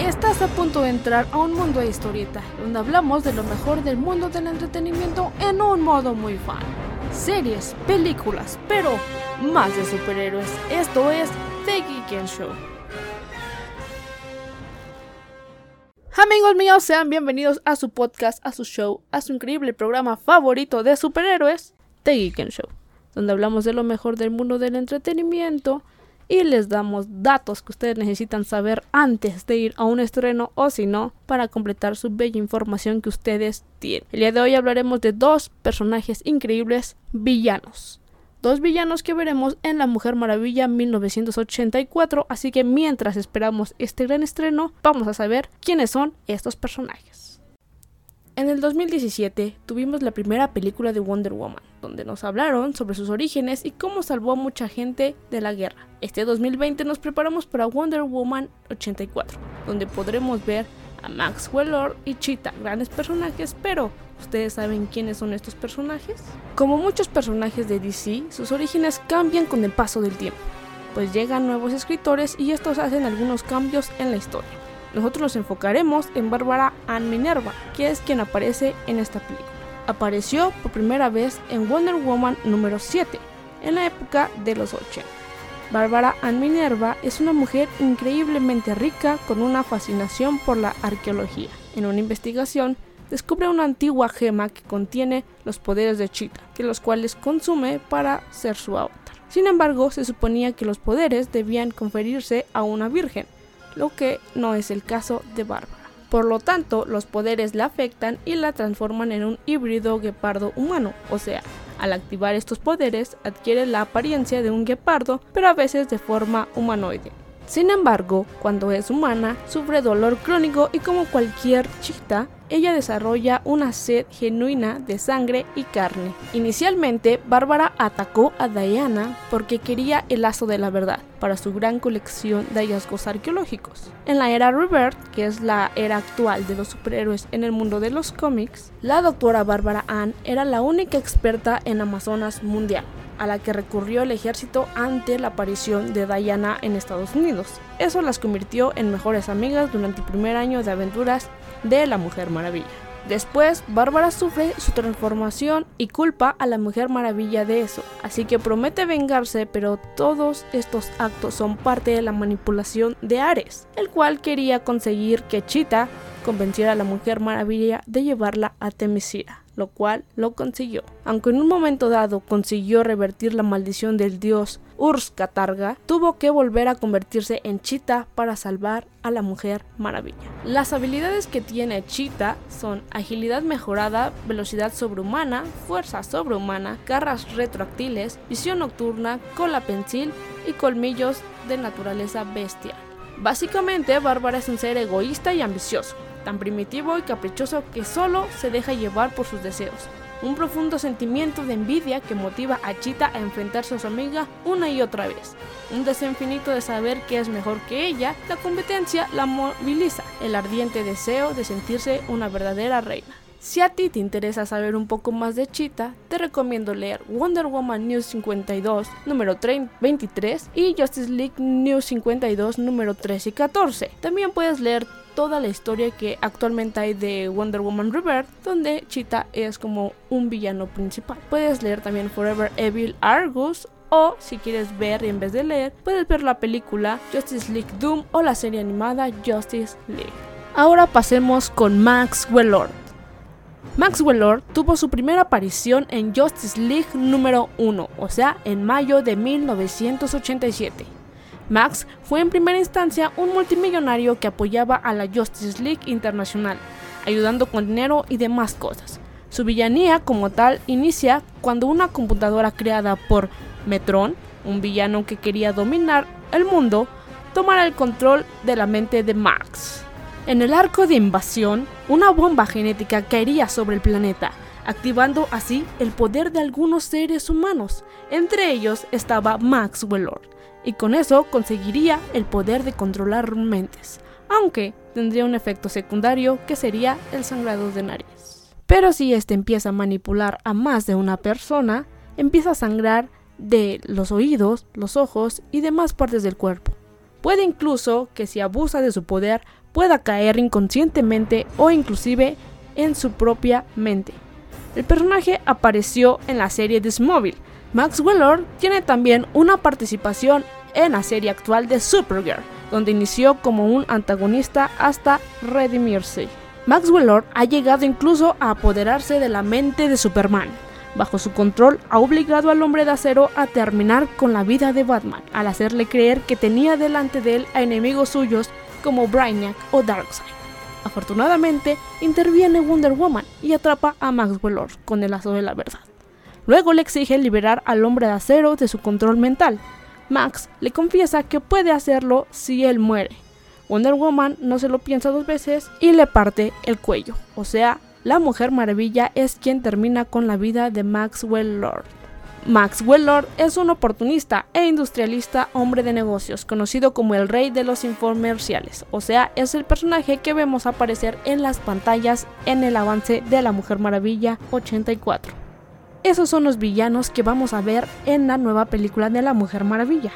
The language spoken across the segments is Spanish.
Estás a punto de entrar a un mundo de historieta, donde hablamos de lo mejor del mundo del entretenimiento en un modo muy fan. Series, películas, pero más de superhéroes. Esto es The Geek Show. Amigos míos, sean bienvenidos a su podcast, a su show, a su increíble programa favorito de superhéroes, The Geek Show, donde hablamos de lo mejor del mundo del entretenimiento y les damos datos que ustedes necesitan saber antes de ir a un estreno o si no, para completar su bella información que ustedes tienen. El día de hoy hablaremos de dos personajes increíbles villanos. Dos villanos que veremos en La Mujer Maravilla 1984, así que mientras esperamos este gran estreno, vamos a saber quiénes son estos personajes. En el 2017 tuvimos la primera película de Wonder Woman, donde nos hablaron sobre sus orígenes y cómo salvó a mucha gente de la guerra. Este 2020 nos preparamos para Wonder Woman 84, donde podremos ver a Maxwell Lord y Cheetah, grandes personajes, pero ¿ustedes saben quiénes son estos personajes? Como muchos personajes de DC, sus orígenes cambian con el paso del tiempo, pues llegan nuevos escritores y estos hacen algunos cambios en la historia. Nosotros nos enfocaremos en Bárbara Ann Minerva, que es quien aparece en esta película. Apareció por primera vez en Wonder Woman número 7, en la época de los 80. Bárbara Ann Minerva es una mujer increíblemente rica con una fascinación por la arqueología. En una investigación, descubre una antigua gema que contiene los poderes de Cheetah, que los cuales consume para ser su avatar. Sin embargo, se suponía que los poderes debían conferirse a una virgen, lo que no es el caso de Bárbara. Por lo tanto, los poderes la afectan y la transforman en un híbrido guepardo humano, o sea, al activar estos poderes adquiere la apariencia de un guepardo, pero a veces de forma humanoide. Sin embargo, cuando es humana, sufre dolor crónico y como cualquier chita, ella desarrolla una sed genuina de sangre y carne. Inicialmente, Bárbara atacó a Diana porque quería el lazo de la verdad para su gran colección de hallazgos arqueológicos. En la era Rebirth, que es la era actual de los superhéroes en el mundo de los cómics, la doctora Bárbara Ann era la única experta en Amazonas mundial a la que recurrió el ejército ante la aparición de Diana en Estados Unidos. Eso las convirtió en mejores amigas durante el primer año de aventuras de la Mujer Maravilla. Después, Bárbara sufre su transformación y culpa a la Mujer Maravilla de eso, así que promete vengarse, pero todos estos actos son parte de la manipulación de Ares, el cual quería conseguir que Chita convenciera a la Mujer Maravilla de llevarla a Temisira lo cual lo consiguió. Aunque en un momento dado consiguió revertir la maldición del dios Urs Katarga, tuvo que volver a convertirse en Chita para salvar a la Mujer Maravilla. Las habilidades que tiene Chita son agilidad mejorada, velocidad sobrehumana, fuerza sobrehumana, garras retroactiles, visión nocturna, cola pensil y colmillos de naturaleza bestial. Básicamente, Bárbara es un ser egoísta y ambicioso, tan primitivo y caprichoso que solo se deja llevar por sus deseos. Un profundo sentimiento de envidia que motiva a Chita a enfrentarse a su amiga una y otra vez. Un deseo infinito de saber que es mejor que ella, la competencia la moviliza, el ardiente deseo de sentirse una verdadera reina. Si a ti te interesa saber un poco más de Cheetah, te recomiendo leer Wonder Woman News 52 número 23 y Justice League News 52 número 13 y 14. También puedes leer toda la historia que actualmente hay de Wonder Woman Rebirth, donde Cheetah es como un villano principal. Puedes leer también Forever Evil Argus o si quieres ver en vez de leer, puedes ver la película Justice League Doom o la serie animada Justice League. Ahora pasemos con Max Lord. Maxwell Lord tuvo su primera aparición en Justice League número 1, o sea, en mayo de 1987. Max fue en primera instancia un multimillonario que apoyaba a la Justice League Internacional, ayudando con dinero y demás cosas. Su villanía como tal inicia cuando una computadora creada por Metron, un villano que quería dominar el mundo, tomará el control de la mente de Max. En el arco de invasión, una bomba genética caería sobre el planeta, activando así el poder de algunos seres humanos. Entre ellos estaba Maxwell Lord, y con eso conseguiría el poder de controlar mentes, aunque tendría un efecto secundario que sería el sangrado de nariz. Pero si este empieza a manipular a más de una persona, empieza a sangrar de los oídos, los ojos y demás partes del cuerpo Puede incluso que si abusa de su poder pueda caer inconscientemente o inclusive en su propia mente. El personaje apareció en la serie de Smallville. Max Weller tiene también una participación en la serie actual de Supergirl, donde inició como un antagonista hasta redimirse. Max Weller ha llegado incluso a apoderarse de la mente de Superman. Bajo su control ha obligado al hombre de acero a terminar con la vida de Batman, al hacerle creer que tenía delante de él a enemigos suyos como Brainiac o Darkseid. Afortunadamente, interviene Wonder Woman y atrapa a Max Weller con el lazo de la verdad. Luego le exige liberar al hombre de acero de su control mental. Max le confiesa que puede hacerlo si él muere. Wonder Woman no se lo piensa dos veces y le parte el cuello. O sea, la Mujer Maravilla es quien termina con la vida de Maxwell Lord. Maxwell Lord es un oportunista e industrialista hombre de negocios, conocido como el rey de los infomerciales, o sea, es el personaje que vemos aparecer en las pantallas en el avance de la Mujer Maravilla 84. Esos son los villanos que vamos a ver en la nueva película de la Mujer Maravilla.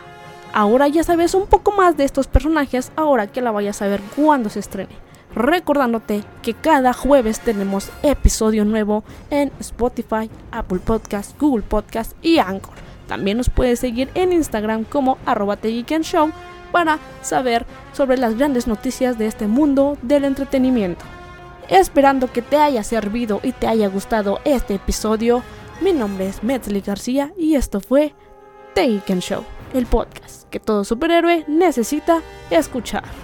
Ahora ya sabes un poco más de estos personajes ahora que la vayas a ver cuando se estrene recordándote que cada jueves tenemos episodio nuevo en Spotify, Apple Podcast, Google Podcast y Anchor. También nos puedes seguir en Instagram como arroba Show para saber sobre las grandes noticias de este mundo del entretenimiento. Esperando que te haya servido y te haya gustado este episodio, mi nombre es Metzli García y esto fue The Show, el podcast que todo superhéroe necesita escuchar.